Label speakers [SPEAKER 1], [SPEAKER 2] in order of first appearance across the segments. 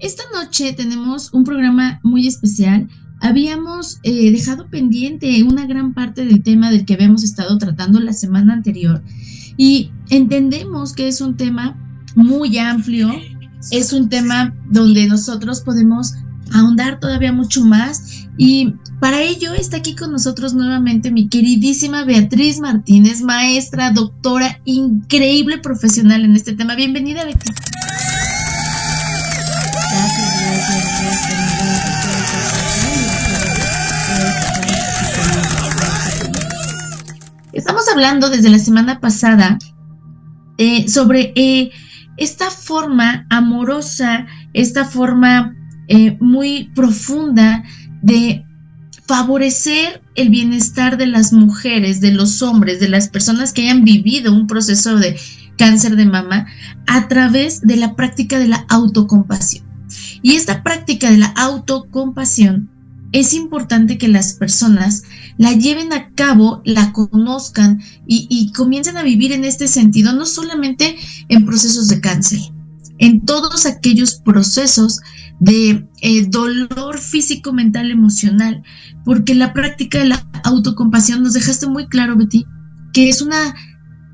[SPEAKER 1] Esta noche tenemos un programa muy especial. Habíamos eh, dejado pendiente una gran parte del tema del que habíamos estado tratando la semana anterior y entendemos que es un tema muy amplio, es un tema donde nosotros podemos ahondar todavía mucho más y para ello está aquí con nosotros nuevamente mi queridísima Beatriz Martínez, maestra, doctora, increíble profesional en este tema. Bienvenida, Betty. Estamos hablando desde la semana pasada eh, sobre eh, esta forma amorosa, esta forma eh, muy profunda de favorecer el bienestar de las mujeres, de los hombres, de las personas que hayan vivido un proceso de cáncer de mama a través de la práctica de la autocompasión. Y esta práctica de la autocompasión es importante que las personas la lleven a cabo, la conozcan y, comiencen a vivir en este sentido, no solamente en procesos de cáncer, en todos aquellos procesos de eh, dolor físico, mental, emocional, porque la práctica de la autocompasión nos dejaste muy claro, Betty, que es una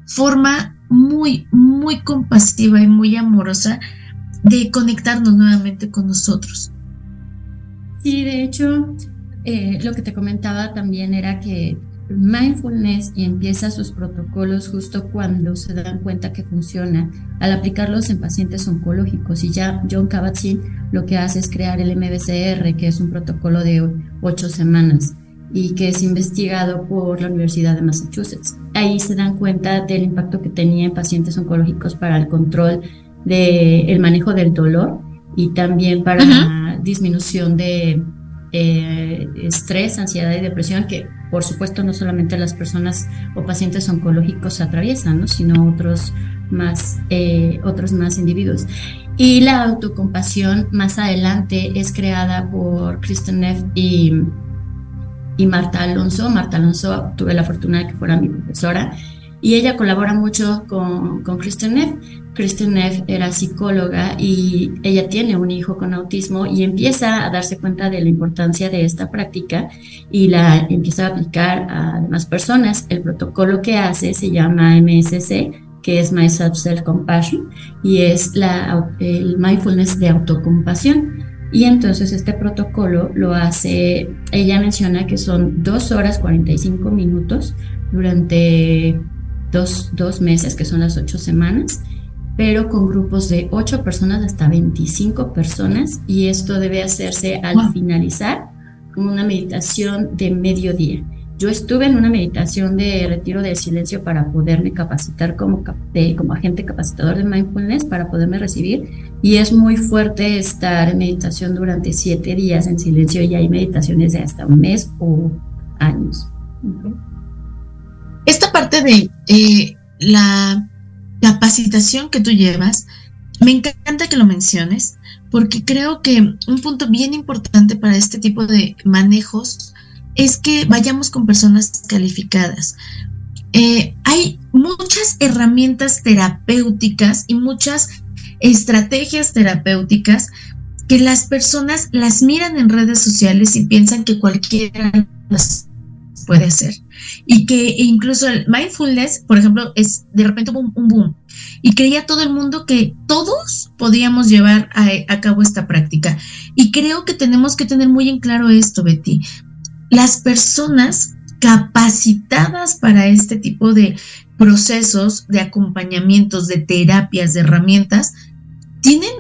[SPEAKER 1] forma muy, muy compasiva y muy amorosa de conectarnos nuevamente con nosotros.
[SPEAKER 2] Sí, de hecho, eh, lo que te comentaba también era que mindfulness y empieza sus protocolos justo cuando se dan cuenta que funciona al aplicarlos en pacientes oncológicos y ya John Kabat-Zinn lo que hace es crear el MBCR que es un protocolo de ocho semanas y que es investigado por la Universidad de Massachusetts. Ahí se dan cuenta del impacto que tenía en pacientes oncológicos para el control del manejo del dolor y también para la disminución de eh, estrés, ansiedad y depresión que por supuesto no solamente las personas o pacientes oncológicos atraviesan, sino otros más, eh, otros más individuos. Y la autocompasión más adelante es creada por Kristen Neff y, y Marta Alonso. Marta Alonso tuve la fortuna de que fuera mi profesora y ella colabora mucho con, con Kristen Neff. Kristen Neff era psicóloga y ella tiene un hijo con autismo y empieza a darse cuenta de la importancia de esta práctica y la empieza a aplicar a demás personas. El protocolo que hace se llama MSC, que es Myself Self Compassion y es la, el mindfulness de autocompasión. Y entonces este protocolo lo hace, ella menciona que son dos horas 45 minutos durante dos, dos meses, que son las ocho semanas, pero con grupos de ocho personas hasta 25 personas y esto debe hacerse al finalizar con una meditación de mediodía. Yo estuve en una meditación de retiro del silencio para poderme capacitar como, como agente capacitador de mindfulness, para poderme recibir. Y es muy fuerte estar en meditación durante siete días en silencio y hay meditaciones de hasta un mes o años.
[SPEAKER 1] Esta parte de eh, la capacitación que tú llevas, me encanta que lo menciones, porque creo que un punto bien importante para este tipo de manejos es que vayamos con personas calificadas. Eh, hay muchas herramientas terapéuticas y muchas estrategias terapéuticas que las personas las miran en redes sociales y piensan que cualquiera las puede hacer. Y que incluso el mindfulness, por ejemplo, es de repente un, un boom. Y creía todo el mundo que todos podíamos llevar a, a, cabo esta práctica. Y creo que tenemos que tener muy en claro esto, Betty. Las personas capacitadas para este tipo de procesos, de acompañamientos, de terapias, de herramientas, tienen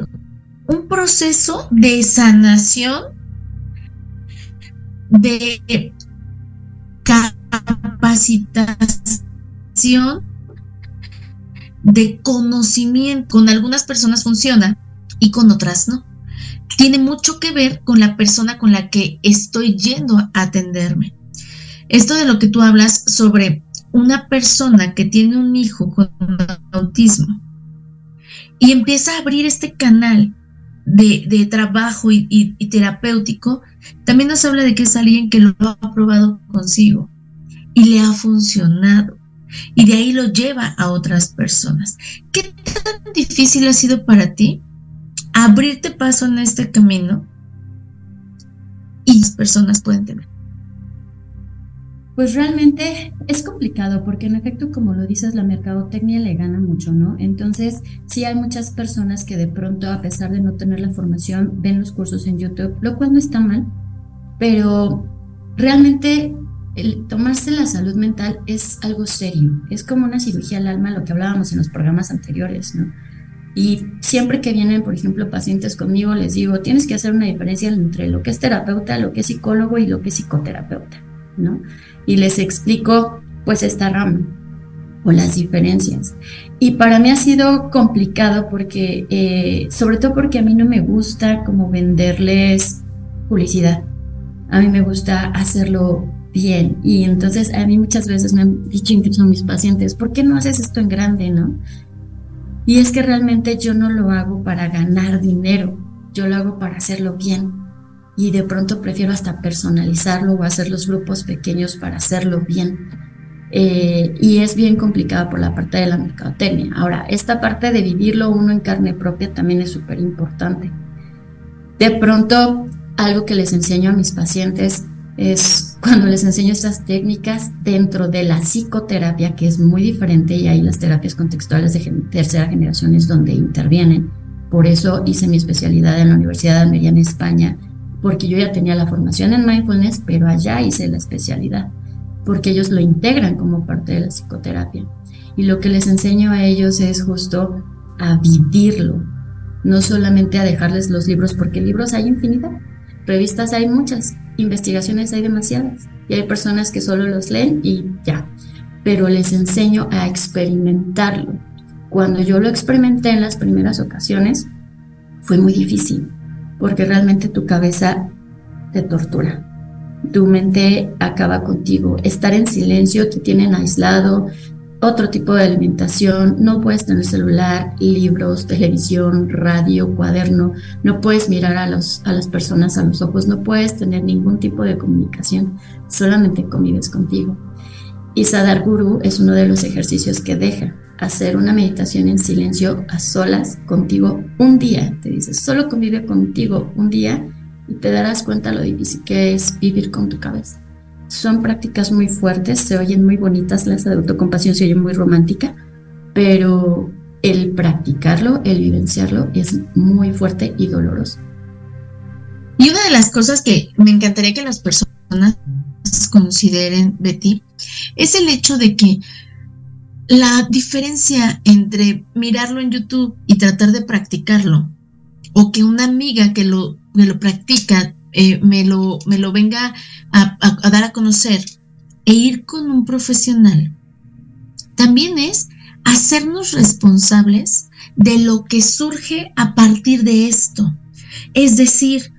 [SPEAKER 1] un proceso de sanación, de capacitación de conocimiento. Con algunas personas funciona y con otras no. Tiene mucho que ver con la persona con la que estoy yendo a atenderme. Esto de lo que tú hablas sobre una persona que tiene un hijo con autismo y empieza a abrir este canal de, trabajo y, y, terapéutico, también nos habla de que es alguien que lo ha probado consigo y le ha funcionado. y de ahí lo lleva a otras personas. ¿Qué tan difícil ha sido para ti abrirte paso en este camino y las personas pueden tener?
[SPEAKER 2] Pues realmente es complicado porque en efecto, como lo dices, la mercadotecnia le gana mucho, ¿no? Entonces, sí hay muchas personas que de pronto, a pesar de no tener la formación, ven los cursos en YouTube, lo cual no está mal, pero realmente tomarse la salud mental es algo serio, es como una cirugía al alma, lo que hablábamos en los programas anteriores, ¿no? Y siempre que vienen, por ejemplo, pacientes conmigo, les digo, tienes que hacer una diferencia entre lo que es terapeuta, lo que es psicólogo y lo que es psicoterapeuta, ¿no? Y les explico pues esta rama o las diferencias. Y para mí ha sido complicado porque, eh, sobre todo porque a mí no me gusta como venderles publicidad. A mí me gusta hacerlo bien. Y entonces a mí muchas veces me han dicho incluso mis pacientes, ¿por qué no haces esto en grande, no? Y es que realmente yo no lo hago para ganar dinero, yo lo hago para hacerlo bien y de pronto prefiero hasta personalizarlo o hacer los grupos pequeños para hacerlo bien. Eh, y es bien complicado por la parte de la mercadotecnia. Ahora, esta parte de vivirlo uno en carne propia también es súper importante. De pronto, algo que les enseño a mis pacientes es cuando les enseño estas técnicas dentro de la psicoterapia, que es muy diferente, y hay las terapias contextuales de tercera generación es donde intervienen. Por eso hice mi especialidad en la Universidad de Almería en España porque yo ya tenía la formación en mindfulness, pero allá hice la especialidad, porque ellos lo integran como parte de la psicoterapia. Y lo que les enseño a ellos es justo a vivirlo, no solamente a dejarles los libros, porque libros hay infinidad, revistas hay muchas, investigaciones hay demasiadas, y hay personas que solo los leen y ya, pero les enseño a experimentarlo. Cuando yo lo experimenté en las primeras ocasiones, fue muy difícil porque realmente tu cabeza te tortura. Tu mente acaba contigo. Estar en silencio te tienen aislado, otro tipo de alimentación, no puedes tener celular, libros, televisión, radio, cuaderno, no puedes mirar a, a las personas a los ojos, no puedes tener ningún tipo de comunicación, solamente convives contigo. Y Sadar Guru es uno de los ejercicios que deja hacer una meditación en silencio a solas contigo un día. Te dices, solo convive contigo un día y te darás cuenta lo difícil que es vivir con tu cabeza. Son prácticas muy fuertes, se oyen muy bonitas, las de autocompasión se oye muy romántica, pero el practicarlo, el vivenciarlo es muy fuerte y doloroso.
[SPEAKER 1] Y una de las cosas que me encantaría que las personas consideren, Betty, es el hecho de que la diferencia entre mirarlo en YouTube y tratar de practicarlo, o que una amiga que lo, lo practica eh, me, lo, me lo venga a, dar a conocer, e ir con un profesional, también es hacernos responsables de lo que surge a partir de esto. Es decir,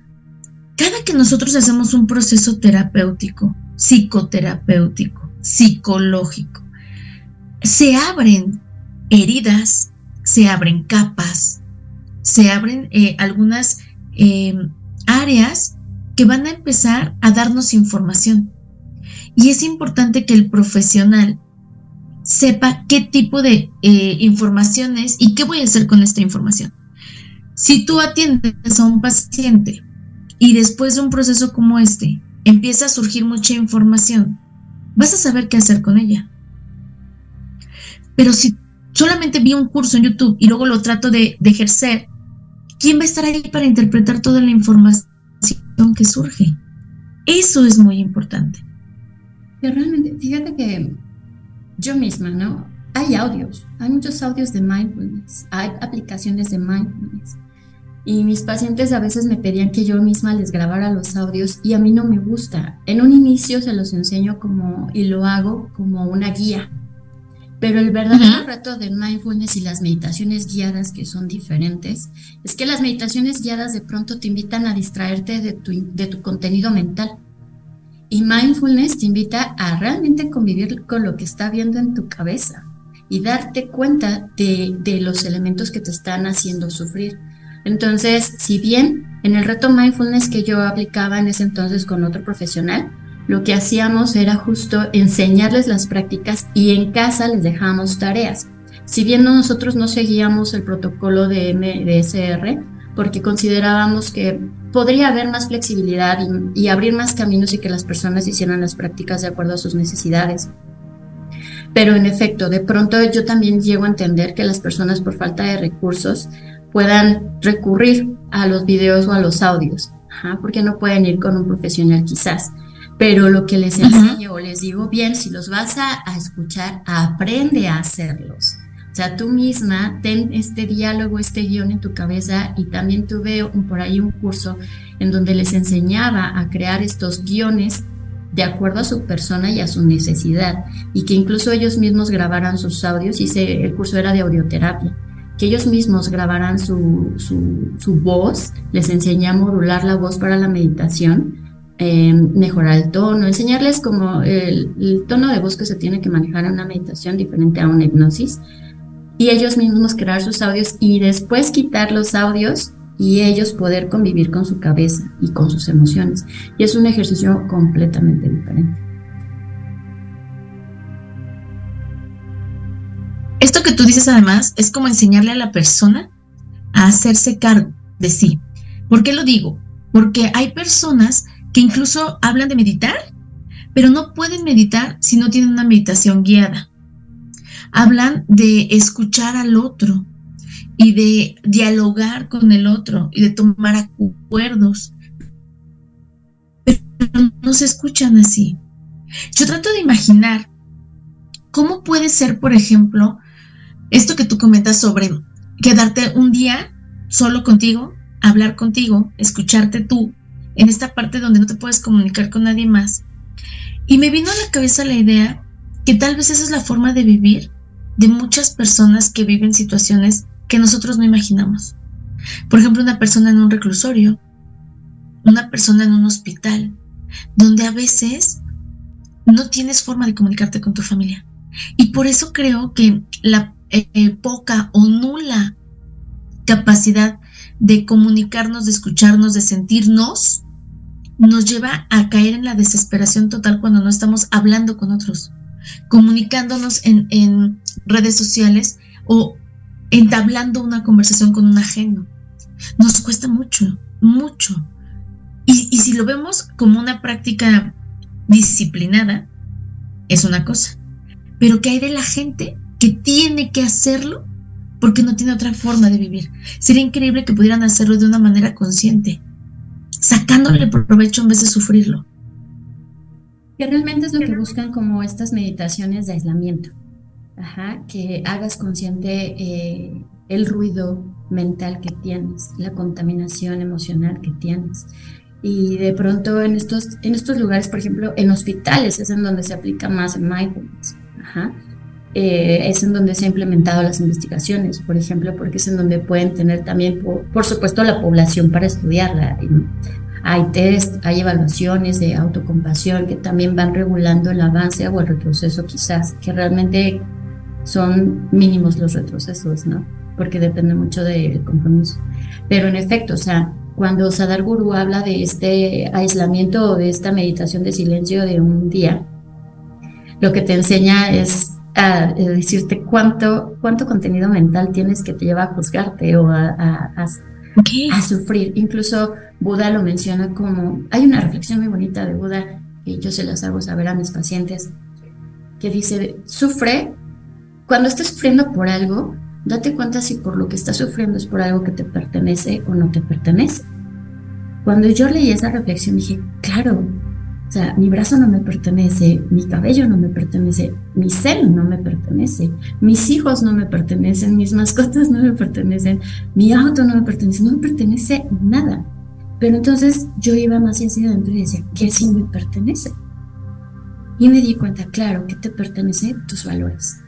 [SPEAKER 1] cada que nosotros hacemos un proceso terapéutico, psicoterapéutico, psicológico, se abren heridas, se abren capas, se abren eh, algunas em, áreas que van a empezar a darnos información. Y es importante que el profesional sepa qué tipo de eh, información es y qué voy a hacer con esta información. Si tú atiendes a un paciente y después de un proceso como este empieza a surgir mucha información, vas a saber qué hacer con ella. Pero si solamente vi un curso en YouTube y luego lo trato de, ejercer, ¿quién va a estar ahí para interpretar toda la información que surge? Eso es muy importante.
[SPEAKER 2] realmente, fíjate que yo misma, ¿no? Hay audios, hay muchos audios de mindfulness, hay aplicaciones de mindfulness. Y mis pacientes a veces me pedían que yo misma les grabara los audios y a mí no me gusta. En un inicio se los enseño como, y lo hago como una guía, pero el verdadero reto de mindfulness y las meditaciones guiadas, que son diferentes, es que las meditaciones guiadas de pronto te invitan a distraerte de tu, de tu contenido mental. Y mindfulness te invita a realmente convivir con lo que está viendo en tu cabeza y darte cuenta de, de los elementos que te están haciendo sufrir. Entonces, si bien en el reto mindfulness que yo aplicaba en ese entonces con otro profesional, lo que hacíamos era justo enseñarles las prácticas y en casa les dejábamos tareas. Si bien nosotros no seguíamos el protocolo de MDSR, porque considerábamos que podría haber más flexibilidad y, abrir más caminos y que las personas hicieran las prácticas de acuerdo a sus necesidades. Pero en efecto, de pronto yo también llego a entender que las personas por falta de recursos puedan recurrir a los videos o a los audios, porque no pueden ir con un profesional quizás. Pero lo que les enseño o les digo, bien, si los vas a, a escuchar, aprende a hacerlos. O sea, tú misma ten este diálogo, este guion en tu cabeza y también tuve un, por ahí un curso en donde les enseñaba a crear estos guiones de acuerdo a su persona y a su necesidad y que incluso ellos mismos grabaran sus audios. Hice, el curso era de audioterapia que ellos mismos grabaran su, su, voz, les enseñé a modular la voz para la meditación, eh, mejorar el tono, enseñarles como el, el, tono de voz que se tiene que manejar en una meditación diferente a una hipnosis, y ellos mismos crear sus audios y después quitar los audios y ellos poder convivir con su cabeza y con sus emociones. Y es un ejercicio completamente diferente.
[SPEAKER 1] Esto que tú dices además es como enseñarle a la persona a hacerse cargo de sí. ¿Por qué lo digo? Porque hay personas que incluso hablan de meditar, pero no pueden meditar si no tienen una meditación guiada. Hablan de escuchar al otro y de dialogar con el otro y de tomar acuerdos, pero no se escuchan así. Yo trato de imaginar cómo puede ser, por ejemplo, esto que tú comentas sobre quedarte un día solo contigo, hablar contigo, escucharte tú, en esta parte donde no te puedes comunicar con nadie más. Y me vino a la cabeza la idea que tal vez esa es la forma de vivir de muchas personas que viven situaciones que nosotros no imaginamos. Por ejemplo, una persona en un reclusorio, una persona en un hospital, donde a veces no tienes forma de comunicarte con tu familia. Y por eso creo que la eh, poca o nula capacidad de comunicarnos, de escucharnos, de sentirnos, nos lleva a caer en la desesperación total cuando no estamos hablando con otros, comunicándonos en, redes sociales o entablando una conversación con un ajeno. Nos cuesta mucho, mucho. Y, y si lo vemos como una práctica disciplinada, es una cosa. Pero ¿qué hay de la gente que tiene que hacerlo porque no tiene otra forma de vivir. Sería increíble que pudieran hacerlo de una manera consciente, sacándole provecho en vez de sufrirlo.
[SPEAKER 2] Que realmente es lo que buscan como estas meditaciones de aislamiento. Ajá, que hagas consciente eh, el ruido mental que tienes, la contaminación emocional que tienes. Y de pronto en estos, en estos lugares, por ejemplo, en hospitales es en donde se aplica más el mindfulness. Ajá eh, es en donde se han implementado las investigaciones, por ejemplo, porque es en donde pueden tener también, por, supuesto, la población para estudiarla. Hay test, hay evaluaciones de autocompasión que también van regulando el avance o el retroceso quizás, que realmente son mínimos los retrocesos, ¿no? Porque depende mucho del compromiso. Pero en efecto, o sea, cuando Sadar Guru habla de este aislamiento o de esta meditación de silencio de un día, lo que te enseña es a, decirte cuánto, cuánto contenido mental tienes que te lleva a juzgarte o a, a, sufrir. Incluso Buda lo menciona como, hay una reflexión muy bonita de Buda que yo se las hago saber a mis pacientes, que dice, sufre, cuando estés sufriendo por algo, date cuenta si por lo que estás sufriendo es por algo que te pertenece o no te pertenece. Cuando yo leí esa reflexión dije, claro, o sea, mi brazo no me pertenece, mi cabello no me pertenece, mi ser no me pertenece, mis hijos no me pertenecen, mis mascotas no me pertenecen, mi auto no me pertenece, no me pertenece nada. Pero entonces yo iba más hacia adentro y decía, ¿qué sí me pertenece? Y me di cuenta, claro, que te pertenece tus valores.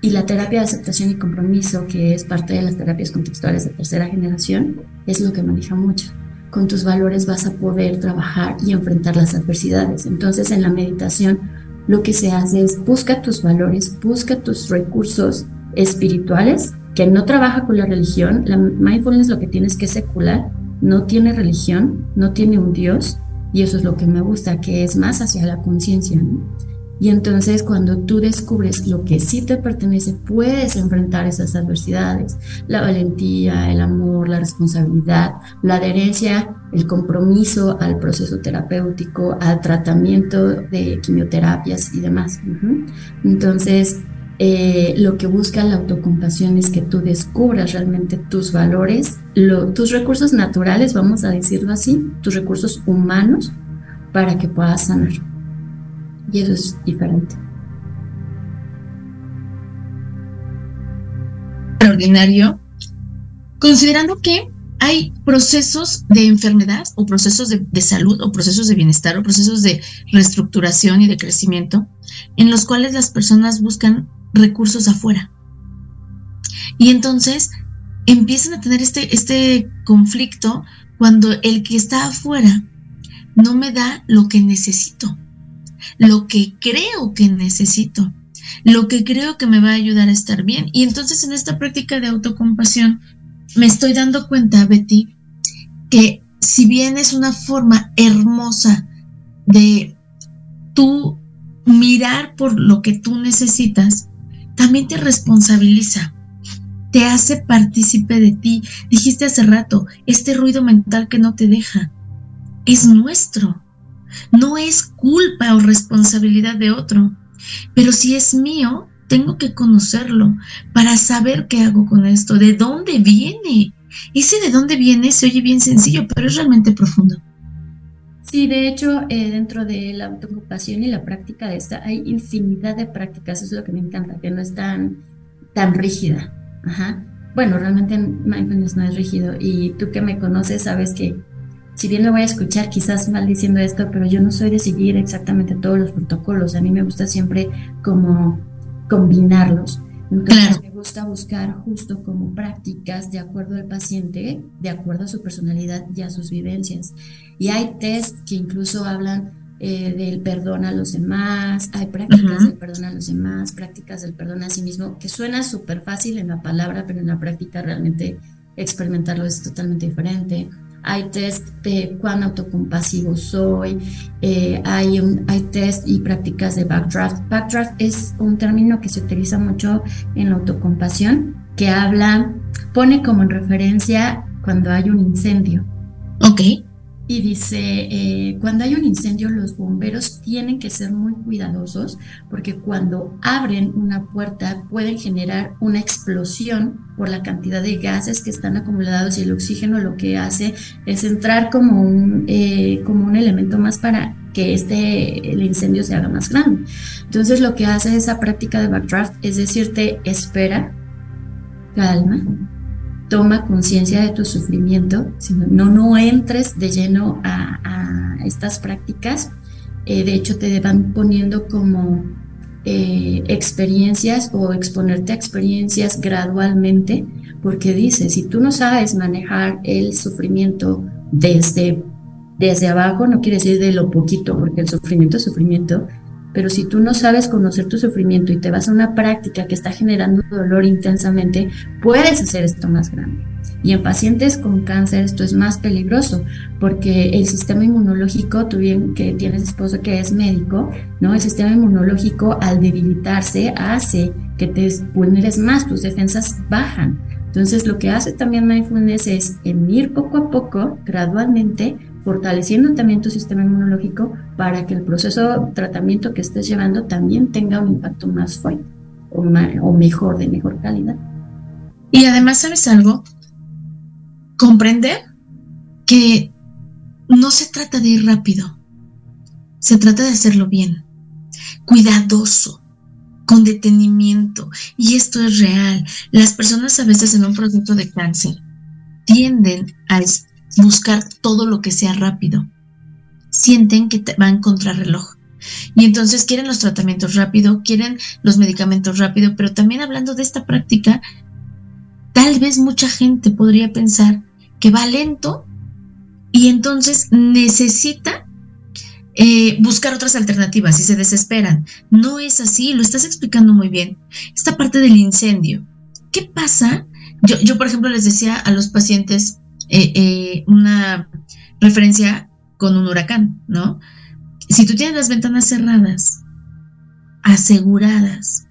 [SPEAKER 2] Y la terapia de aceptación y compromiso, que es parte de las terapias contextuales de tercera generación, es lo que maneja mucho con tus valores vas a poder trabajar y enfrentar las adversidades. Entonces en la meditación lo que se hace es busca tus valores, busca tus recursos espirituales, que no trabaja con la religión. La mindfulness lo que tienes que secular, no tiene religión, no tiene un Dios, Y eso es lo que me gusta, que es más hacia la conciencia. Y entonces cuando tú descubres lo que sí te pertenece, puedes enfrentar esas adversidades, la valentía, el amor, la responsabilidad, la adherencia, el compromiso al proceso terapéutico, al tratamiento de quimioterapias y demás. Entonces, eh, lo que busca la autocompasión es que tú descubras realmente tus valores, tus recursos naturales, vamos a decirlo así, tus recursos humanos, para que puedas sanar. Y eso es diferente.
[SPEAKER 1] Extraordinario. Considerando que hay procesos de enfermedad o procesos de, salud o procesos de bienestar o procesos de reestructuración y de crecimiento en los cuales las personas buscan recursos afuera. Y entonces empiezan a tener este, este conflicto cuando el que está afuera no me da lo que necesito, lo que creo que necesito, lo que creo que me va a ayudar a estar bien. Y entonces en esta práctica de autocompasión me estoy dando cuenta, Betty, que si bien es una forma hermosa de tú mirar por lo que tú necesitas, también te responsabiliza, te hace partícipe de ti. Dijiste hace rato, este ruido mental que no te deja, es nuestro. No es culpa o responsabilidad de otro. Pero si es mío, tengo que conocerlo para saber qué hago con esto, de dónde viene. Ese de dónde viene se oye bien sencillo, pero es realmente profundo.
[SPEAKER 2] Sí, de hecho, eh, dentro de la autoocupación y la práctica de esta, hay infinidad de prácticas, eso es lo que me encanta, que no es tan, tan rígida. Ajá. Bueno, realmente mindfulness no es rígido y tú que me conoces sabes que si bien lo voy a escuchar quizás mal diciendo esto, pero yo no soy de seguir exactamente todos los protocolos, a mí me gusta siempre como combinarlos. Entonces me gusta buscar justo como prácticas de acuerdo al paciente, de acuerdo a su personalidad y a sus vivencias. Y hay test que incluso hablan eh, del perdón a los demás, hay prácticas del perdón a los demás, prácticas del perdón a sí mismo, que suena súper fácil en la palabra, pero en la práctica realmente experimentarlo es totalmente diferente hay test de cuán autocompasivo soy, eh, hay, un, hay test y prácticas de backdraft. Backdraft es un término que se utiliza mucho en la autocompasión, que habla, pone como en referencia cuando hay un incendio.
[SPEAKER 1] Ok
[SPEAKER 2] y dice, eh, cuando hay un incendio los bomberos tienen que ser muy cuidadosos porque cuando abren una puerta pueden generar una explosión por la cantidad de gases que están acumulados y el oxígeno lo que hace es entrar como un, eh, como un elemento más para que este, el incendio se haga más grande. Entonces lo que hace esa práctica de backdraft es decirte, espera, calma, toma conciencia de tu sufrimiento, sino no, no entres de lleno a, estas prácticas. Eh, de hecho, te van poniendo como eh, experiencias o exponerte a experiencias gradualmente, porque dice, si tú no sabes manejar el sufrimiento desde, desde abajo, no quiere decir de lo poquito, porque el sufrimiento es sufrimiento, pero si tú no sabes conocer tu sufrimiento y te vas a una práctica que está generando dolor intensamente, puedes hacer esto más grande. Y en pacientes con cáncer esto es más peligroso porque el sistema inmunológico, tú bien que tienes esposo que es médico, ¿no? El sistema inmunológico al debilitarse hace que te vulneres más, tus defensas bajan. Entonces lo que hace también mindfulness es en ir poco a poco, gradualmente, fortaleciendo también tu sistema inmunológico para que el proceso de tratamiento que estés llevando también tenga un impacto más fuerte o, mejor, de mejor calidad.
[SPEAKER 1] Y además, ¿sabes algo? Comprender que no se trata de ir rápido, se trata de hacerlo bien, cuidadoso, con detenimiento. Y esto es real. Las personas a veces en un proceso de cáncer tienden a buscar todo lo que sea rápido. Sienten que van contra reloj. Y entonces quieren los tratamientos rápido, quieren los medicamentos rápido, pero también hablando de esta práctica, tal vez mucha gente podría pensar que va lento y entonces necesita eh, buscar otras alternativas y se desesperan. No es así, lo estás explicando muy bien. Esta parte del incendio. ¿Qué pasa? Yo, yo por ejemplo, les decía a los pacientes, eh, eh, una referencia con un huracán, ¿no? Si tú tienes las ventanas cerradas, aseguradas,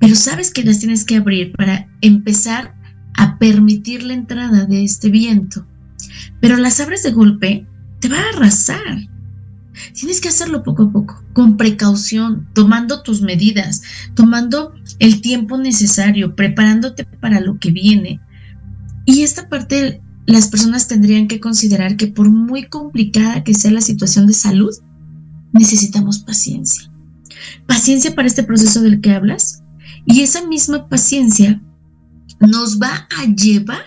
[SPEAKER 1] pero sabes que las tienes que abrir para empezar a permitir la entrada de este viento, pero las abres de golpe, te va a arrasar. Tienes que hacerlo poco a poco, con precaución, tomando tus medidas, tomando el tiempo necesario, preparándote para lo que viene. Y esta parte las personas tendrían que considerar que por muy complicada que sea la situación de salud, necesitamos paciencia. Paciencia para este proceso del que hablas y esa misma paciencia nos va a llevar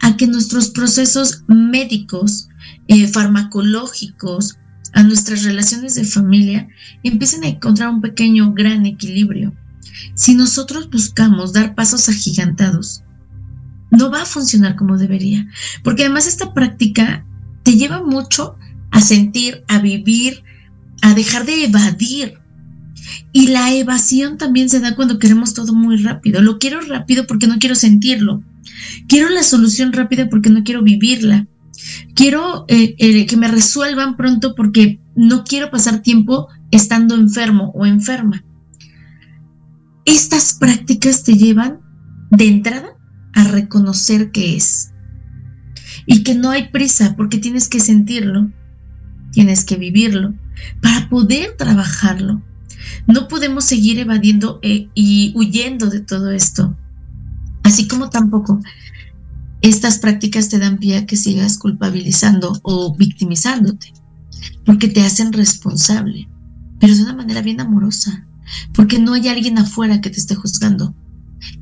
[SPEAKER 1] a que nuestros procesos médicos, eh, farmacológicos, a nuestras relaciones de familia, empiecen a encontrar un pequeño, gran equilibrio. Si nosotros buscamos dar pasos agigantados, no va a funcionar como debería, porque además esta práctica te lleva mucho a sentir, a vivir, a dejar de evadir. Y la evasión también se da cuando queremos todo muy rápido. Lo quiero rápido porque no quiero sentirlo. Quiero la solución rápida porque no quiero vivirla. Quiero eh, eh, que me resuelvan pronto porque no quiero pasar tiempo estando enfermo o enferma. Estas prácticas te llevan de entrada a reconocer que es. Y que no hay prisa porque tienes que sentirlo, tienes que vivirlo para poder trabajarlo. No podemos seguir evadiendo eh, y huyendo de todo esto. Así como tampoco estas prácticas te dan pie a que sigas culpabilizando o victimizándote, porque te hacen responsable, pero de una manera bien amorosa, porque no hay alguien afuera que te esté juzgando.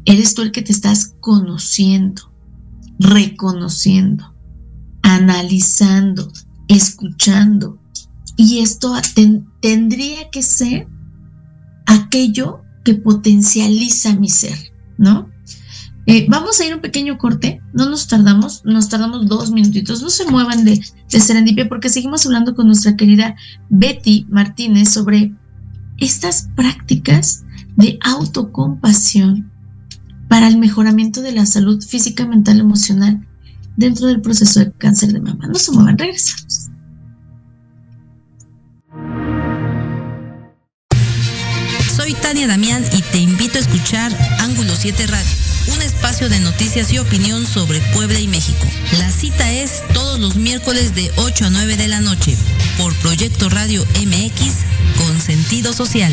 [SPEAKER 1] Eres tú el que te estás conociendo, reconociendo, analizando, escuchando. Y esto tendría que ser aquello que potencializa mi ser, ¿no? Eh, vamos a ir un pequeño corte, no nos tardamos, nos tardamos dos minutitos, no se muevan de, de Serendipia porque seguimos hablando con nuestra querida Betty Martínez sobre estas prácticas de autocompasión para el mejoramiento de la salud física, mental, emocional dentro del proceso de cáncer de mama. No se muevan, regresamos.
[SPEAKER 3] Soy Tania Damián y te invito a escuchar Ángulo 7 Radio un espacio de noticias y opinión sobre Puebla y México. La cita es todos los miércoles de 8 a 9 de la noche por Proyecto Radio MX con sentido social.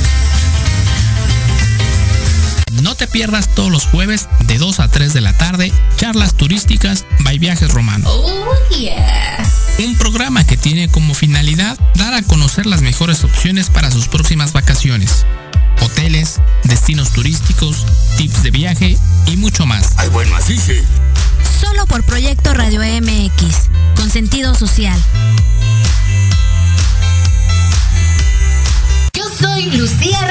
[SPEAKER 4] No te pierdas todos los jueves de 2 a 3 de la tarde, charlas turísticas by Viajes Romanos. Oh, yeah. Un programa que tiene como finalidad dar a conocer las mejores opciones para sus próximas vacaciones. Hoteles, destinos turísticos, tips de viaje y mucho más.
[SPEAKER 5] Ay, bueno, así sí.
[SPEAKER 3] Solo por Proyecto Radio MX, con sentido social.
[SPEAKER 6] Yo soy Lucía.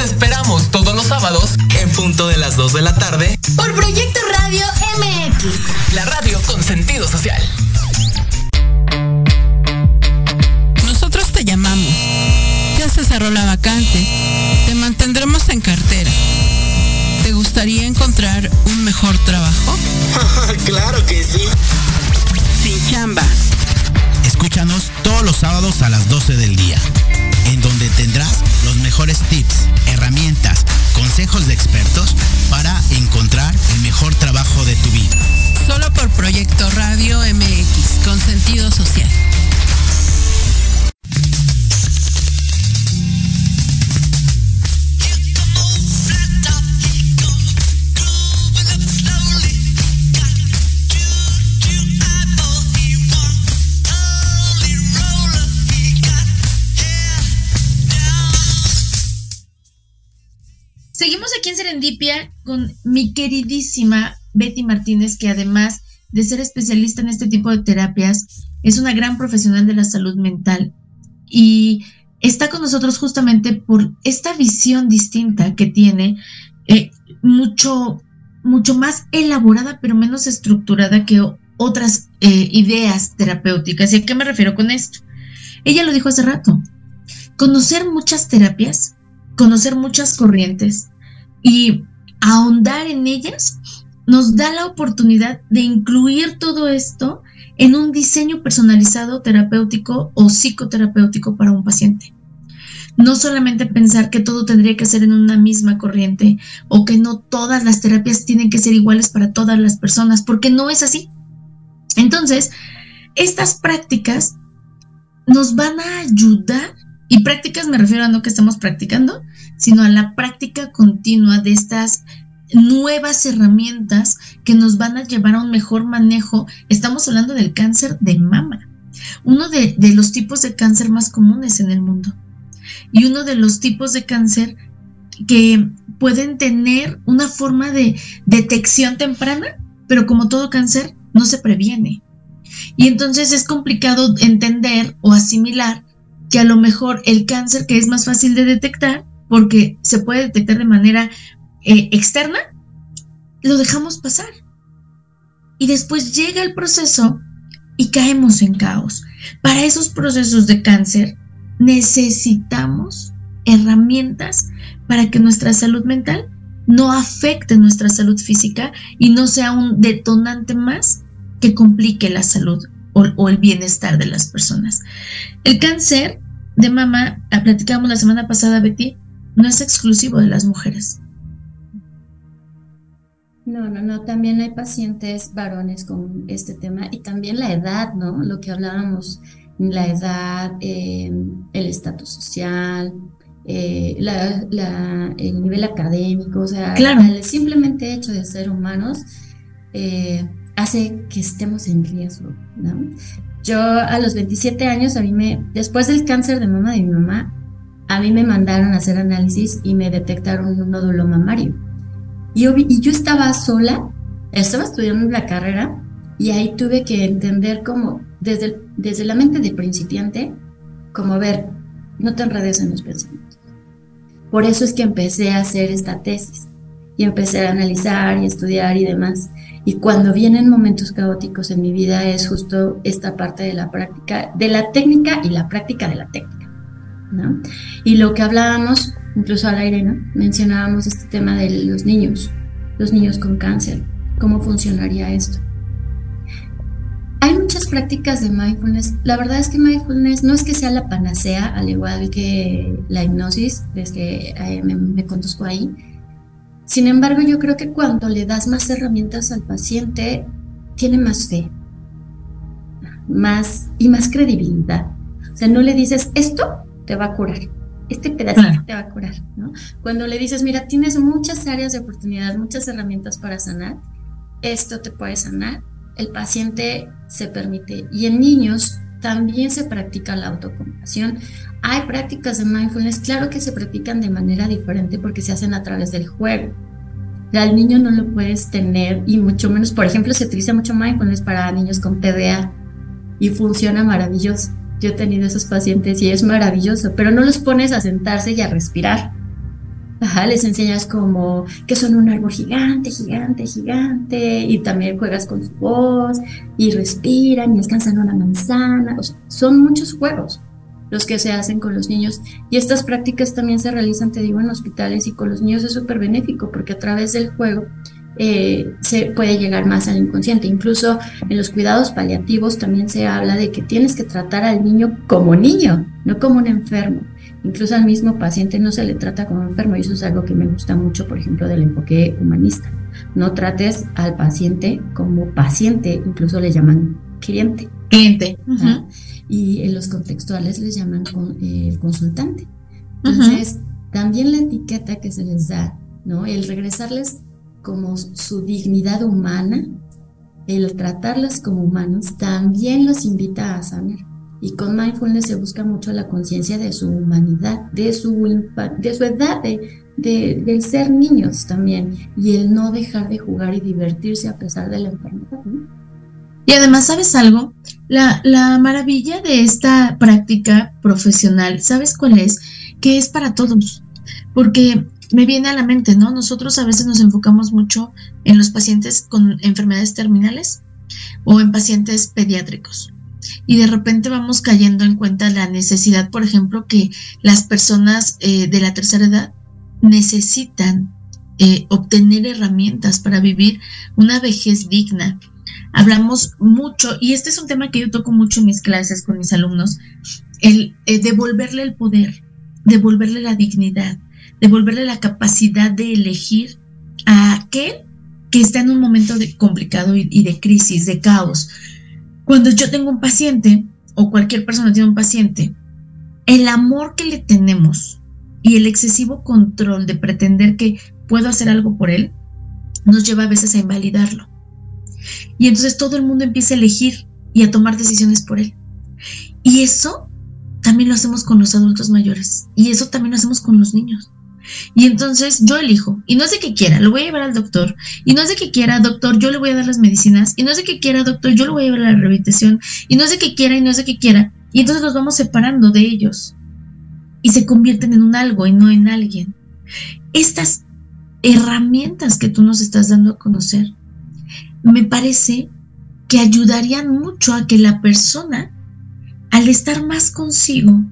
[SPEAKER 7] Te esperamos todos los sábados.
[SPEAKER 8] En punto de las 2 de la tarde.
[SPEAKER 6] Por Proyecto Radio MX.
[SPEAKER 7] La radio con sentido social.
[SPEAKER 9] Nosotros te llamamos. Ya se cerró la vacante. Te mantendremos en cartera. ¿Te gustaría encontrar un mejor trabajo?
[SPEAKER 8] claro que sí.
[SPEAKER 9] Sin chamba.
[SPEAKER 10] Escúchanos todos los sábados a las 12 del día, en donde tendrás los mejores tips, herramientas, consejos de expertos para encontrar el mejor trabajo de tu vida
[SPEAKER 9] Solo por Proyecto Radio MX, con sentido social.
[SPEAKER 1] Seguimos aquí en Serendipia con mi queridísima Betty Martínez, que además de ser especialista en este tipo de terapias, es una gran profesional de la salud mental y está con nosotros justamente por esta visión distinta que tiene, eh, mucho, mucho más elaborada pero menos estructurada que otras eh, ideas terapéuticas. ¿Y a qué me refiero con esto? Ella lo dijo hace rato. Conocer muchas terapias, conocer muchas corrientes, y ahondar en ellas nos da la oportunidad de incluir todo esto en un diseño personalizado terapéutico o psicoterapéutico para un paciente. No solamente pensar que todo tendría que ser en una misma corriente o que no todas las terapias tienen que ser iguales para todas las personas, porque no es así. Entonces, estas prácticas nos van a ayudar, y prácticas me refiero a no que estamos practicando, sino a la práctica continua de estas nuevas herramientas que nos van a llevar a un mejor manejo. Estamos hablando del cáncer de mama, uno de, los tipos de cáncer más comunes en el mundo y uno de los tipos de cáncer que pueden tener una forma de detección temprana, pero como todo cáncer, no se previene. Y entonces es complicado entender o asimilar que a lo mejor el cáncer que es más fácil de detectar porque se puede detectar de manera eh, externa, lo dejamos pasar. Y después llega el proceso y caemos en caos. Para esos procesos de cáncer necesitamos herramientas para que nuestra salud mental no afecte nuestra salud física y no sea un detonante más que complique la salud o, o el bienestar de las personas. El cáncer de mama, la platicamos la semana pasada, Betty, no es exclusivo de las mujeres.
[SPEAKER 2] No, no, no, también hay pacientes varones con este tema y también la edad, ¿no? Lo que hablábamos, la edad, em, el estatus social, eh, el nivel académico, o sea, el simplemente hecho de ser humanos eh, hace que estemos en riesgo, ¿no? Yo a los 27 años, a mí me, después del cáncer de mama de mi mamá, a mí me mandaron a hacer análisis y me detectaron un nódulo mamario. Y y yo estaba sola, estaba estudiando la carrera y ahí tuve que entender cómo, desde, desde la mente de principiante, como ver, no te enredes en los pensamientos. Por eso es que empecé a hacer esta tesis y empecé a analizar y estudiar y demás. Y cuando vienen momentos caóticos en mi vida es justo esta parte de la práctica, de la técnica y la práctica de la técnica. Y lo que hablábamos, incluso al aire, ¿no? mencionábamos este tema de los niños, los niños con cáncer, cómo funcionaría esto. Hay muchas prácticas de mindfulness. La verdad es que mindfulness no es que sea la panacea, al igual que la hipnosis, es que eh, me, me conduzco ahí. Sin embargo, yo creo que cuando le das más herramientas al paciente, tiene más fe, más y más credibilidad. O sea, no le dices esto te va a curar. Este pedacito te va a curar, ¿no? Cuando le dices, mira, tienes muchas áreas de oportunidad, muchas herramientas para sanar, esto te puede sanar, el paciente se permite. Y en niños también se practica la autocompasión. Hay prácticas de mindfulness, claro que se practican de manera diferente porque se hacen a través del juego. Al niño no lo puedes tener y mucho menos, por ejemplo, se utiliza mucho mindfulness para niños con TDA y funciona maravilloso. Yo he tenido esos pacientes y es maravilloso, pero no los pones a sentarse y a respirar. Ajá, les enseñas como que son un árbol gigante, gigante, gigante, y también juegas con su voz, y respiran y alcanzan una manzana. son muchos juegos los que se hacen con los niños. Y estas prácticas también se realizan, te digo, en hospitales y con los niños es súper benéfico porque a través del juego eh, se puede llegar más al inconsciente. Incluso en los cuidados paliativos también se habla de que tienes que tratar al niño como niño, no como un enfermo. Incluso al mismo paciente no se le trata como enfermo y eso es algo que me gusta mucho, por ejemplo, del enfoque humanista. No trates al paciente como paciente, incluso le llaman cliente.
[SPEAKER 1] Cliente.
[SPEAKER 2] Y en los contextuales les llaman con, eh, consultante. Entonces, también la etiqueta que se les da, ¿no? El regresarles como su dignidad humana, el tratarlas como humanos, también los invita a sanar. Y con mindfulness se busca mucho la conciencia de su humanidad, de su, de su edad, de, de, del ser niños también, y el no dejar de jugar y divertirse a pesar de la enfermedad.
[SPEAKER 1] Y además, ¿sabes algo? La, la maravilla de esta práctica profesional, ¿sabes cuál es? Que es para todos. Porque me viene a la mente, ¿no? Nosotros a veces nos enfocamos mucho en los pacientes con enfermedades terminales o en pacientes pediátricos. Y de repente vamos cayendo en cuenta la necesidad, por ejemplo, que las personas eh, de la tercera edad necesitan eh, obtener herramientas para vivir una vejez digna. Hablamos mucho, y este es un tema que yo toco mucho en mis clases con mis alumnos, el eh, devolverle el poder, devolverle la dignidad, devolverle la capacidad de elegir a aquel que está en un momento de complicado y, de crisis, de caos. Cuando yo tengo un paciente o cualquier persona tiene un paciente, el amor que le tenemos y el excesivo control de pretender que puedo hacer algo por él nos lleva a veces a invalidarlo. Y entonces todo el mundo empieza a elegir y a tomar decisiones por él. Y eso también lo hacemos con los adultos mayores. Y eso también lo hacemos con los niños. Y entonces yo elijo, y no sé qué quiera, lo voy a llevar al doctor, y no sé qué quiera, doctor, yo le voy a dar las medicinas, y no sé qué quiera, doctor, yo lo voy a llevar a la rehabilitación, y no sé qué quiera, y no sé qué quiera, y entonces nos vamos separando de ellos, y se convierten en un algo y no en alguien. Estas herramientas que tú nos estás dando a conocer, me parece que ayudarían mucho a que la persona, al estar más consigo,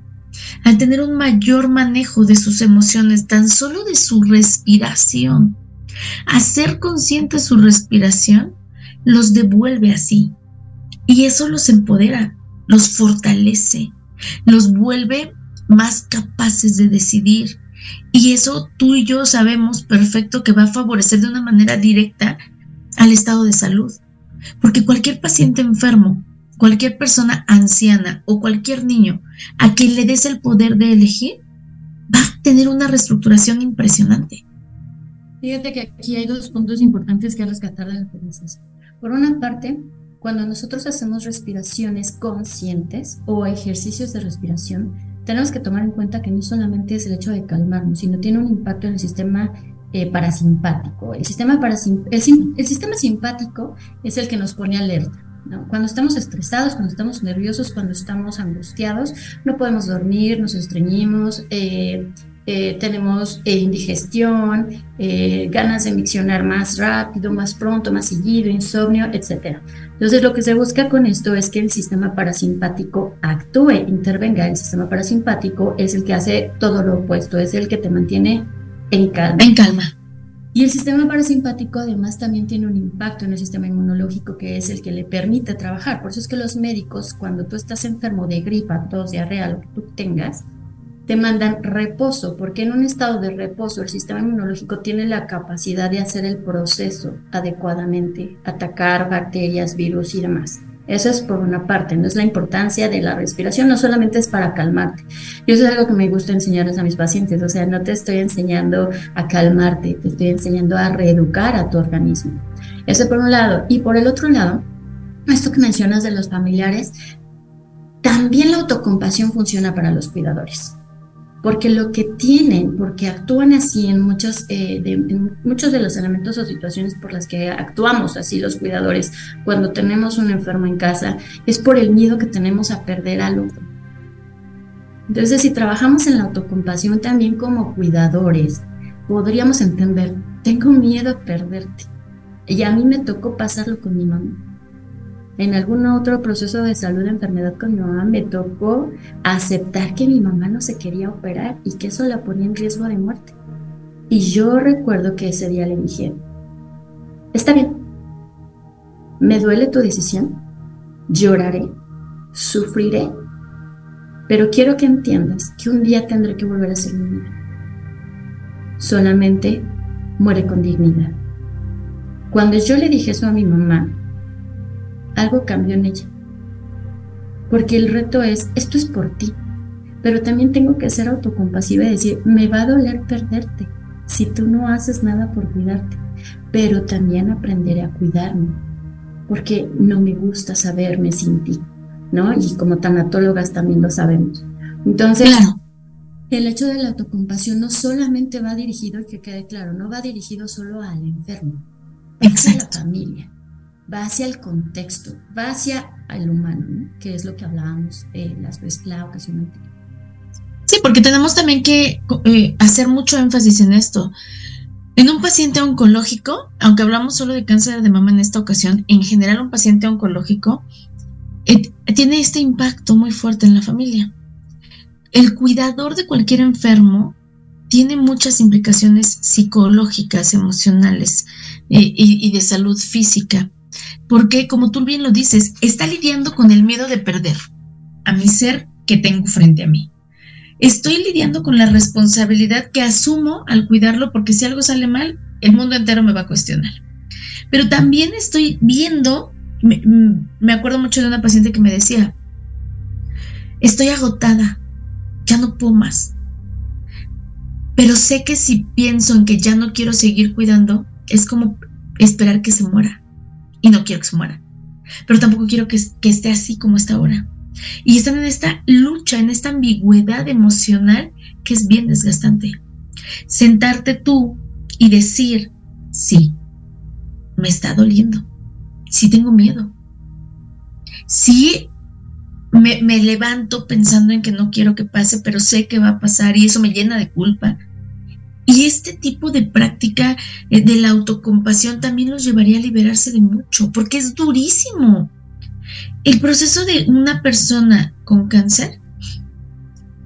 [SPEAKER 1] al tener un mayor manejo de sus emociones, tan solo de su respiración, a ser consciente su respiración, los devuelve así. Y eso los empodera, los fortalece, los vuelve más capaces de decidir. Y eso tú y yo sabemos perfecto que va a favorecer de una manera directa al estado de salud. Porque cualquier paciente enfermo cualquier persona anciana o cualquier niño a quien le des el poder de elegir, va a tener una reestructuración impresionante.
[SPEAKER 2] Fíjate que aquí hay dos puntos importantes que rescatar de la experiencia. Por una parte, cuando nosotros hacemos respiraciones conscientes o ejercicios de respiración, tenemos que tomar en cuenta que no solamente es el hecho de calmarnos, sino tiene un impacto en el sistema eh, parasimpático. El sistema, el sistema simpático es el que nos pone alerta. Cuando estamos estresados, cuando estamos nerviosos, cuando estamos angustiados, no podemos dormir, nos estreñimos, eh, eh, tenemos eh, indigestión, ganas de miccionar más rápido, más pronto, más seguido, insomnio, etc. Entonces lo que se busca con esto es que el sistema parasimpático actúe, intervenga. El sistema parasimpático es el que hace todo lo opuesto, es el que te mantiene en calma.
[SPEAKER 1] En calma.
[SPEAKER 2] Y el sistema parasimpático además también tiene un impacto en el sistema inmunológico que es el que le permite trabajar. Por eso es que los médicos, cuando tú estás enfermo de gripa, tos, diarrea, lo que tú tengas, te mandan reposo, porque en un estado de reposo el sistema inmunológico tiene la capacidad de hacer el proceso adecuadamente, atacar bacterias, virus y demás. Eso es por una parte, no es la importancia de la respiración, no solamente es para calmarte. Y eso es algo que me gusta enseñarles a mis pacientes, o sea, no te estoy enseñando a calmarte, te estoy enseñando a reeducar a tu organismo. Eso por un lado. Y por el otro lado, esto que mencionas de los familiares, también la autocompasión funciona para los cuidadores porque lo que tienen, porque actúan así en muchos, eh, de, muchos de los elementos o situaciones por las que actuamos así los cuidadores cuando tenemos un enfermo en casa, es por el miedo que tenemos a perder al otro. Entonces, si trabajamos en la autocompasión también como cuidadores, podríamos entender, tengo miedo a perderte. Y a mí me tocó pasarlo con mi mamá en algún otro proceso de salud de enfermedad con mi mamá, me tocó aceptar que mi mamá no se quería operar y que eso la ponía en riesgo de muerte. Y yo recuerdo que ese día le dije, está bien, me duele tu decisión, lloraré, sufriré, pero quiero que entiendas que un día tendré que volver a ser mi vida. Solamente muere con dignidad. Cuando yo le dije eso a mi mamá, algo cambió en ella. Porque el reto es, esto es por ti, pero también tengo que ser autocompasiva y decir, me va a doler perderte si tú no haces nada por cuidarte, pero también aprenderé a cuidarme, porque no me gusta saberme sin ti, ¿no? Y como tanatólogas también lo sabemos. Entonces, el hecho de la autocompasión no solamente va dirigido, que quede claro, no va dirigido solo al enfermo, va hacia la familia, va hacia el contexto, va hacia el humano, que es lo que hablábamos eh, las veces, la ocasión anterior.
[SPEAKER 1] Sí, porque tenemos también que eh, hacer mucho énfasis en esto. En un paciente oncológico, aunque hablamos solo de cáncer de mama en esta ocasión, en general un paciente oncológico eh, tiene este impacto muy fuerte en la familia. El cuidador de cualquier enfermo tiene muchas implicaciones psicológicas, emocionales y, de salud física, porque como tú bien lo dices, está lidiando con el miedo de perder a mi ser que tengo frente a mí. Estoy lidiando con la responsabilidad que asumo al cuidarlo porque si algo sale mal, el mundo entero me va a cuestionar. Pero también estoy viendo, me, me acuerdo mucho de una paciente que me decía, estoy agotada, ya no puedo más, pero sé que si pienso en que ya no quiero seguir cuidando, es como esperar que se muera. Y no quiero que se muera. Pero tampoco quiero que, esté así como está ahora. Y están en esta lucha, en esta ambigüedad emocional que es bien desgastante. Sentarte tú y decir, sí, me está doliendo, sí tengo miedo, sí me, me, levanto pensando en que no quiero que pase, pero sé que va a pasar y eso me llena de culpa. Y este tipo de práctica eh, de la autocompasión también los llevaría a liberarse de mucho, porque es durísimo. El proceso de una persona con cáncer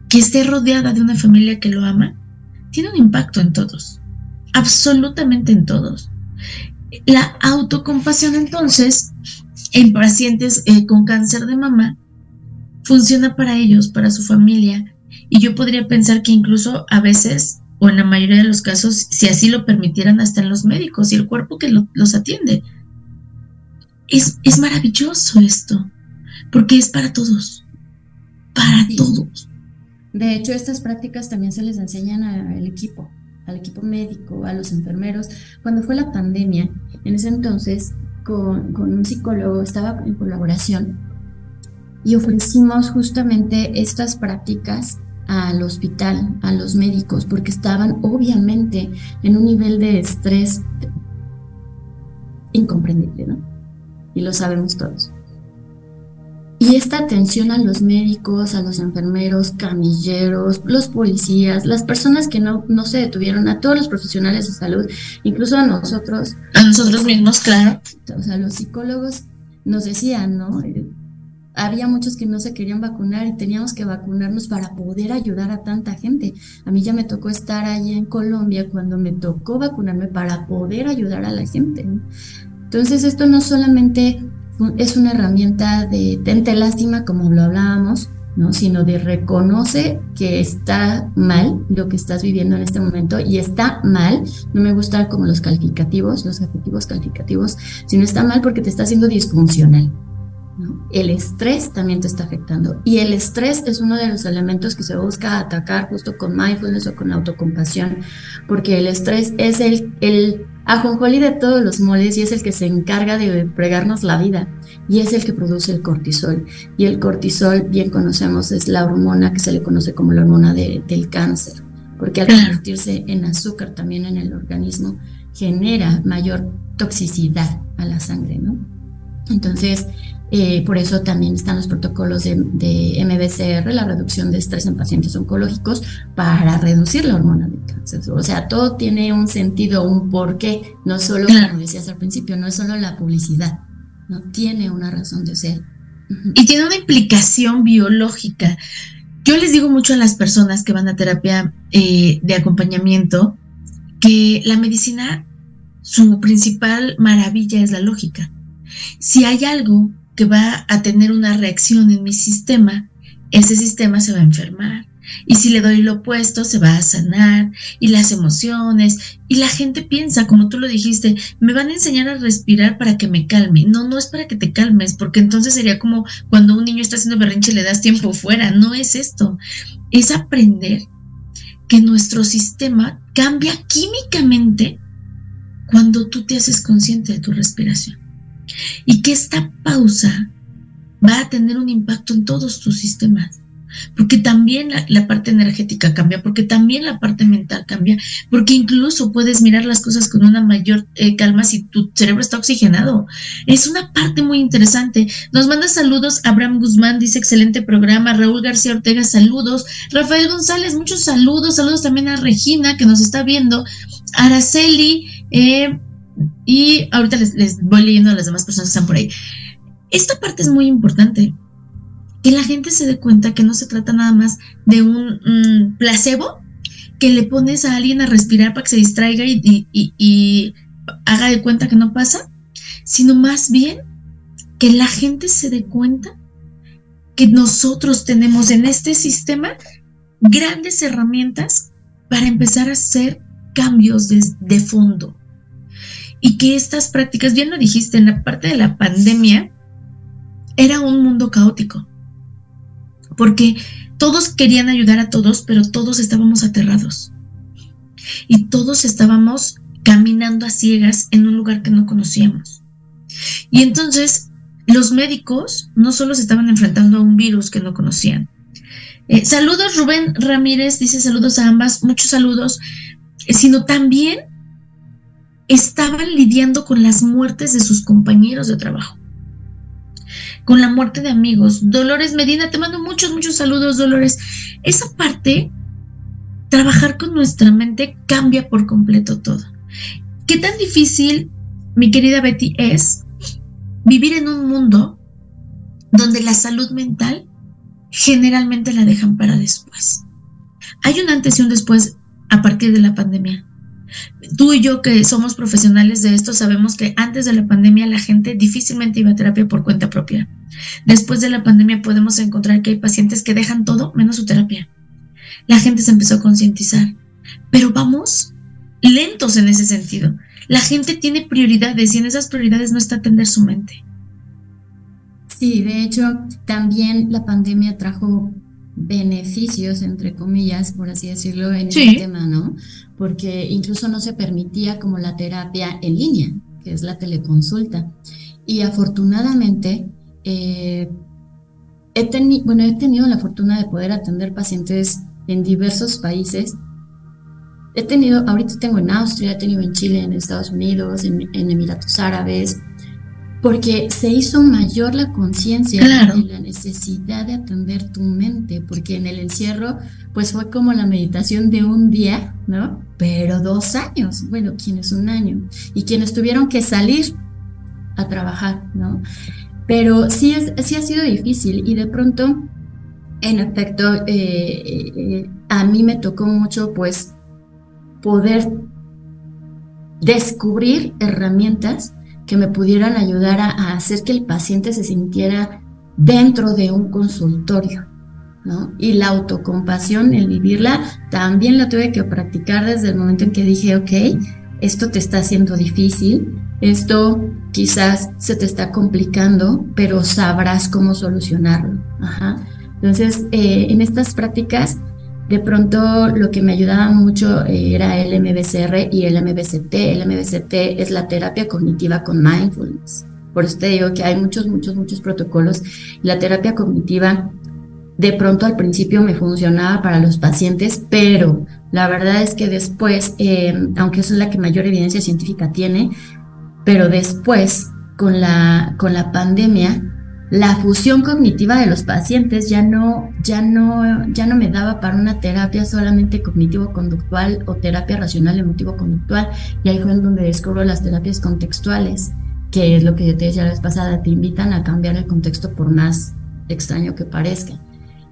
[SPEAKER 1] que esté rodeada de una familia que lo ama, tiene un impacto en todos, absolutamente en todos. La autocompasión entonces en pacientes eh, con cáncer de mama funciona para ellos, para su familia, y yo podría pensar que incluso a veces o en la mayoría de los casos, si así lo permitieran hasta en los médicos y el cuerpo que los atiende. Es, es, maravilloso esto, porque es para todos, para todos.
[SPEAKER 2] De hecho, estas prácticas también se les enseñan al equipo, al equipo médico, a los enfermeros. Cuando fue la pandemia, en ese entonces, con, con un psicólogo, estaba en colaboración y ofrecimos justamente estas prácticas al hospital, a los médicos, porque estaban obviamente en un nivel de estrés incomprendible, ¿no? Y lo sabemos todos. Y esta atención a los médicos, a los enfermeros, camilleros, los policías, las personas que no, no se detuvieron, a todos los profesionales de salud, incluso a nosotros.
[SPEAKER 1] A nosotros mismos, claro.
[SPEAKER 2] O sea, los psicólogos nos decían, ¿no? Había muchos que no se querían vacunar y teníamos que vacunarnos para poder ayudar a tanta gente. A mí ya me tocó estar allá en Colombia cuando me tocó vacunarme para poder ayudar a la gente. Entonces esto no solamente es una herramienta de tente lástima como lo hablábamos, ¿no? sino de reconoce que está mal lo que estás viviendo en este momento y está mal, no me gustan como los calificativos, los adjetivos calificativos, sino está mal porque te está haciendo disfuncional. El estrés también te está afectando. Y el estrés es uno de los elementos que se busca atacar justo con mindfulness o con autocompasión, porque el estrés es el, el ajonjoli de todos los moles y es el que se encarga de pregarnos la vida y es el que produce el cortisol. Y el cortisol, bien conocemos, es la hormona que se le conoce como la hormona del cáncer, porque al convertirse en azúcar también en el organismo, genera mayor toxicidad a la sangre, ¿no? Entonces, eh, por eso también están los protocolos de, MBCR, la reducción de estrés en pacientes oncológicos, para reducir la hormona del cáncer. O sea, todo tiene un sentido, un porqué, no solo, como decías al principio, no es solo la publicidad, no tiene una razón de ser.
[SPEAKER 1] Y tiene una implicación biológica. Yo les digo mucho a las personas que van a terapia eh, de acompañamiento que la medicina, su principal maravilla es la lógica. Si hay algo que va a tener una reacción en mi sistema, ese sistema se va a enfermar. Y si le doy lo opuesto, se va a sanar. Y las emociones. Y la gente piensa, como tú lo dijiste, me van a enseñar a respirar para que me calme. No, no es para que te calmes, porque entonces sería como cuando un niño está haciendo berrinche y le das tiempo fuera. No es esto. Es aprender que nuestro sistema cambia químicamente cuando tú te haces consciente de tu respiración. Y que esta pausa va a tener un impacto en todos tus sistemas porque también la, parte energética cambia, porque también la parte mental cambia, porque incluso puedes mirar las cosas con una mayor eh, calma si tu cerebro está oxigenado. Es una parte muy interesante. Nos manda saludos Abraham Guzmán, dice excelente programa. Raúl García Ortega, saludos. Rafael González, muchos saludos. Saludos también a Regina que nos está viendo. Araceli, eh, y ahorita les, voy leyendo a las demás personas que están por ahí. Esta parte es muy importante que la gente se dé cuenta que no se trata nada más de un placebo que le pones a alguien a respirar para que se distraiga y, haga de cuenta que no pasa, sino más bien que la gente se dé cuenta que nosotros tenemos en este sistema grandes herramientas para empezar a hacer cambios de, de fondo. Y que estas prácticas, bien lo dijiste, en la parte de la pandemia, era un mundo caótico porque todos querían ayudar a todos, pero todos estábamos aterrados. Y todos estábamos caminando a ciegas en un lugar que no conocíamos. Y entonces los médicos no solo se estaban enfrentando a un virus que no conocían. Eh, saludos Rubén Ramírez, dice saludos a ambas, muchos saludos, eh, sino también estaban lidiando con las muertes de sus compañeros de trabajo con la muerte de amigos. Dolores Medina, te mando muchos, muchos saludos, Dolores. Esa parte, trabajar con nuestra mente cambia por completo todo. ¿Qué tan difícil, mi querida Betty, es vivir en un mundo donde la salud mental generalmente la dejan para después? Hay un antes y un después a partir de la pandemia. Tú y yo que somos profesionales de esto sabemos que antes de la pandemia la gente difícilmente iba a terapia por cuenta propia. Después de la pandemia podemos encontrar que hay pacientes que dejan todo menos su terapia. La gente se empezó a concientizar, pero vamos lentos en ese sentido. La gente tiene prioridades y en esas prioridades no está atender su mente.
[SPEAKER 2] Sí, de hecho, también la pandemia trajo beneficios, entre comillas, por así decirlo, en este tema, ¿no? Porque incluso no se permitía como la terapia en línea, que es la teleconsulta. Y afortunadamente, eh, he, tenido bueno, he tenido la fortuna de poder atender pacientes en diversos países. He tenido, ahorita tengo en Austria, he tenido en Chile, en Estados Unidos, en, en Emiratos Árabes, porque se hizo mayor la conciencia de la necesidad de atender tu mente, porque en el encierro, pues fue como la meditación de un día, ¿no? Pero dos años, bueno, quienes un año, y quienes tuvieron que salir a trabajar, ¿no? Pero sí, es, sí ha sido difícil y de pronto, en efecto, eh, eh, a mí me tocó mucho, pues, poder descubrir herramientas que me pudieran ayudar a, hacer que el paciente se sintiera dentro de un consultorio. ¿no? Y la autocompasión, el vivirla, también la tuve que practicar desde el momento en que dije, ok, esto te está haciendo difícil, esto quizás se te está complicando, pero sabrás cómo solucionarlo. Entonces, eh, en estas prácticas de pronto lo que me ayudaba mucho eh, era el MBCR y el MBCT. El MBCT es la terapia cognitiva con mindfulness. Por eso te digo que hay muchos, muchos, muchos protocolos. La terapia cognitiva de pronto al principio me funcionaba para los pacientes, pero la verdad es que después, eh, aunque eso es la que mayor evidencia científica tiene, pero después con la, con la pandemia la fusión cognitiva de los pacientes ya no, ya no, ya no me daba para una terapia solamente cognitivo-conductual o terapia racional emotivo-conductual. Y ahí fue en donde descubro las terapias contextuales, que es lo que yo te decía la vez pasada, te invitan a cambiar el contexto por más extraño que parezca.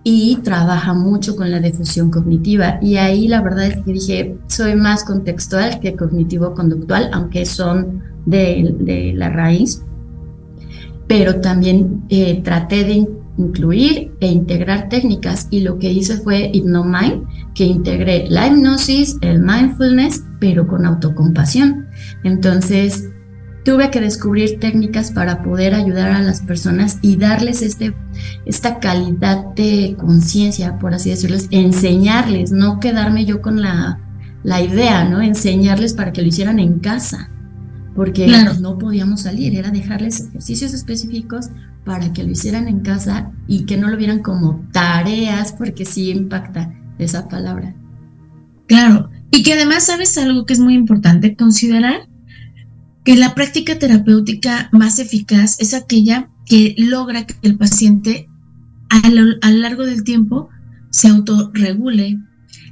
[SPEAKER 2] Y trabaja mucho con la difusión cognitiva. Y ahí la verdad es que dije, soy más contextual que cognitivo-conductual, aunque son de, de la raíz pero también eh, traté de, incluir e integrar técnicas y lo que hice fue HipnoMind, que integré la hipnosis, el mindfulness, pero con autocompasión. Entonces, tuve que descubrir técnicas para poder ayudar a las personas y darles este, esta calidad de conciencia, por así decirlo, enseñarles, no quedarme yo con la, la idea, ¿no? Enseñarles para que lo hicieran en casa porque no podíamos salir, era dejarles ejercicios específicos para que lo hicieran en casa y que no lo vieran como tareas, porque sí impacta esa palabra.
[SPEAKER 1] Claro, y que además sabes algo que es muy importante, considerar que la práctica terapéutica más eficaz es aquella que logra que el paciente a lo, a lo largo del tiempo se autorregule,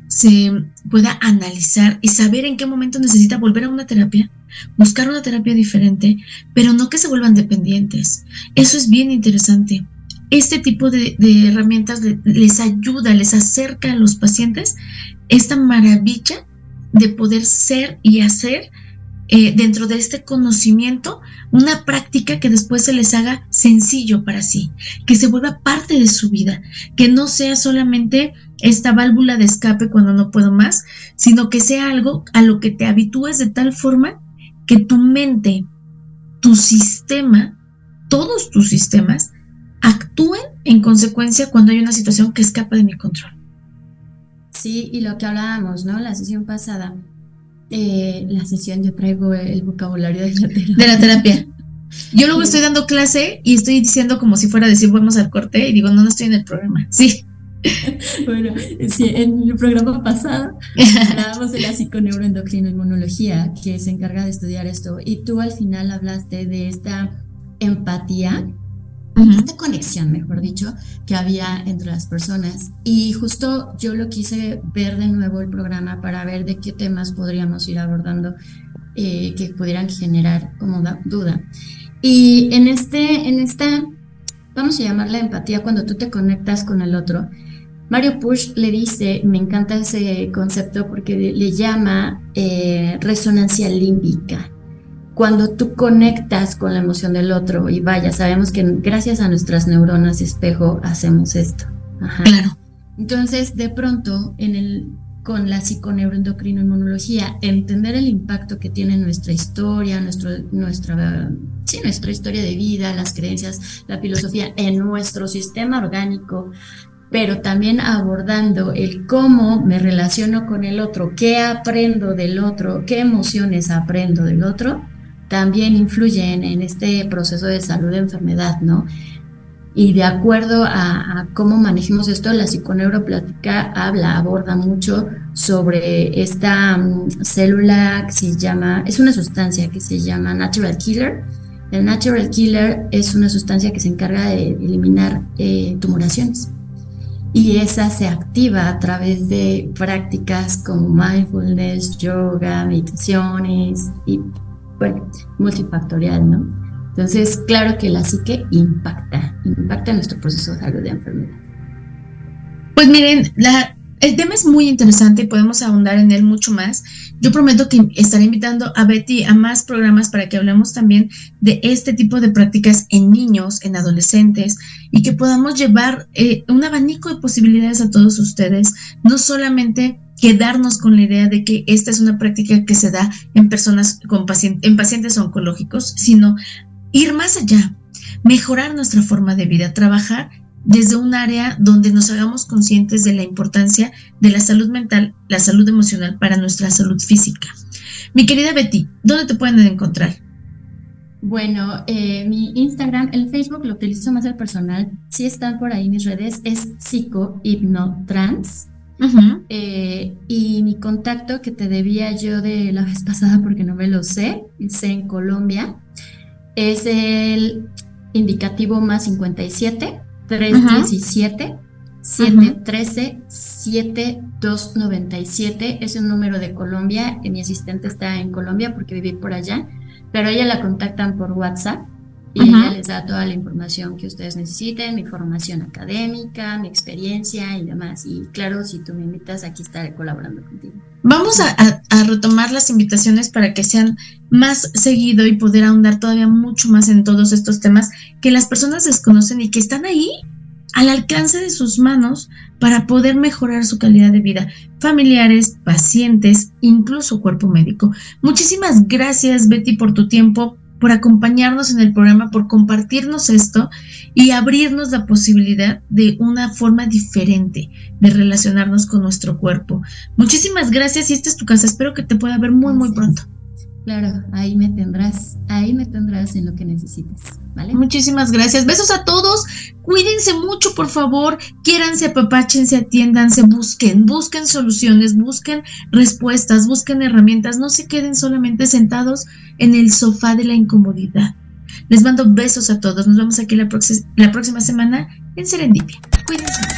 [SPEAKER 1] se pueda analizar y saber en qué momento necesita volver a una terapia, buscar una terapia diferente, pero no que se vuelvan dependientes. Eso es bien interesante. Este tipo de, herramientas les ayuda, les acerca a los pacientes esta maravilla de poder ser y hacer eh, dentro de este conocimiento una práctica que después se les haga sencillo para sí, que se vuelva parte de su vida, que no sea solamente esta válvula de escape cuando no puedo más, sino que sea algo a lo que te habitúes de tal forma que tu mente, tu sistema, todos tus sistemas actúen en consecuencia cuando hay una situación que escapa de mi control.
[SPEAKER 2] Sí, y lo que hablábamos, ¿no? La sesión pasada, eh, la sesión yo traigo el vocabulario de la terapia.
[SPEAKER 1] De la terapia. Yo luego estoy dando clase y estoy diciendo como si fuera a decir vamos al corte y digo, no, no estoy en el programa. Sí.
[SPEAKER 2] bueno, sí, en el programa pasado hablábamos de la psiconeuroendocrinoinmunología que se encarga de estudiar esto y tú al final hablaste de esta empatía esta conexión, mejor dicho, que había entre las personas. Y justo yo lo quise ver de nuevo el programa para ver de qué temas podríamos ir abordando eh, que pudieran generar como duda. Y en, este, en esta, vamos a llamarla empatía, cuando tú te conectas con el otro, Mario Push le dice, me encanta ese concepto porque le llama eh, resonancia límbica cuando tú conectas con la emoción del otro y vaya, sabemos que gracias a nuestras neuronas espejo hacemos esto.
[SPEAKER 1] Claro.
[SPEAKER 2] Entonces, de pronto, en el, con la psiconeuroendocrinoinmunología, entender el impacto que tiene nuestra historia, nuestro, nuestra, sí, nuestra historia de vida, las creencias, la filosofía en nuestro sistema orgánico, pero también abordando el cómo me relaciono con el otro, qué aprendo del otro, qué emociones aprendo del otro, también influyen en este proceso de salud de enfermedad, ¿no? Y de acuerdo a, cómo manejemos esto, la psiconeuroplática habla, aborda mucho sobre esta mm, célula que se llama, es una sustancia que se llama natural killer. El natural killer es una sustancia que se encarga de eliminar eh, tumoraciones. Y esa se activa a través de prácticas como mindfulness, yoga, meditaciones y bueno, multifactorial, ¿no? Entonces, claro que la psique impacta, impacta nuestro proceso de salud de enfermedad.
[SPEAKER 1] Pues miren, la, el tema es muy interesante y podemos ahondar en él mucho más. Yo prometo que estaré invitando a Betty a más programas para que hablemos también de este tipo de prácticas en niños, en adolescentes y que podamos llevar eh, un abanico de posibilidades a todos ustedes, no solamente quedarnos con la idea de que esta es una práctica que se da en personas con pacientes, en pacientes oncológicos, sino ir más allá, mejorar nuestra forma de vida, trabajar desde un área donde nos hagamos conscientes de la importancia de la salud mental, la salud emocional para nuestra salud física. Mi querida Betty, ¿dónde te pueden encontrar?
[SPEAKER 2] Bueno, eh, mi Instagram, el Facebook lo utilizo más el personal. Si están por ahí mis redes, es psicohipnotrans. Eh, y mi contacto que te debía yo de la vez pasada porque no me lo sé, es en Colombia, es el indicativo más 57 317 713 7297 es un número de Colombia, mi asistente está en Colombia porque viví por allá, pero ella la contactan por WhatsApp y ella les da toda la información que ustedes necesiten, mi formación académica, mi experiencia y demás. Y claro, si tú me invitas, aquí estaré colaborando contigo.
[SPEAKER 1] Vamos a, retomar las invitaciones para que sean más seguido y poder ahondar todavía mucho más en todos estos temas que las personas desconocen y que están ahí al alcance de sus manos para poder mejorar su calidad de vida, familiares, pacientes, incluso cuerpo médico. Muchísimas gracias Betty por tu tiempo, por acompañarnos en el programa, por compartirnos esto y abrirnos la posibilidad de una forma diferente de relacionarnos con nuestro cuerpo. Muchísimas gracias y esta es tu casa. Espero que te pueda ver muy, muy pronto.
[SPEAKER 2] Claro, ahí me tendrás, ahí me tendrás en lo que necesites, ¿vale?
[SPEAKER 1] Muchísimas gracias. Besos a todos. Cuídense mucho, por favor. Quiéranse, apapáchense, atiéndanse, busquen, busquen soluciones, busquen respuestas, busquen herramientas. No se queden solamente sentados en el sofá de la incomodidad. Les mando besos a todos. Nos vemos aquí la, la próxima semana en Serendipia. Cuídense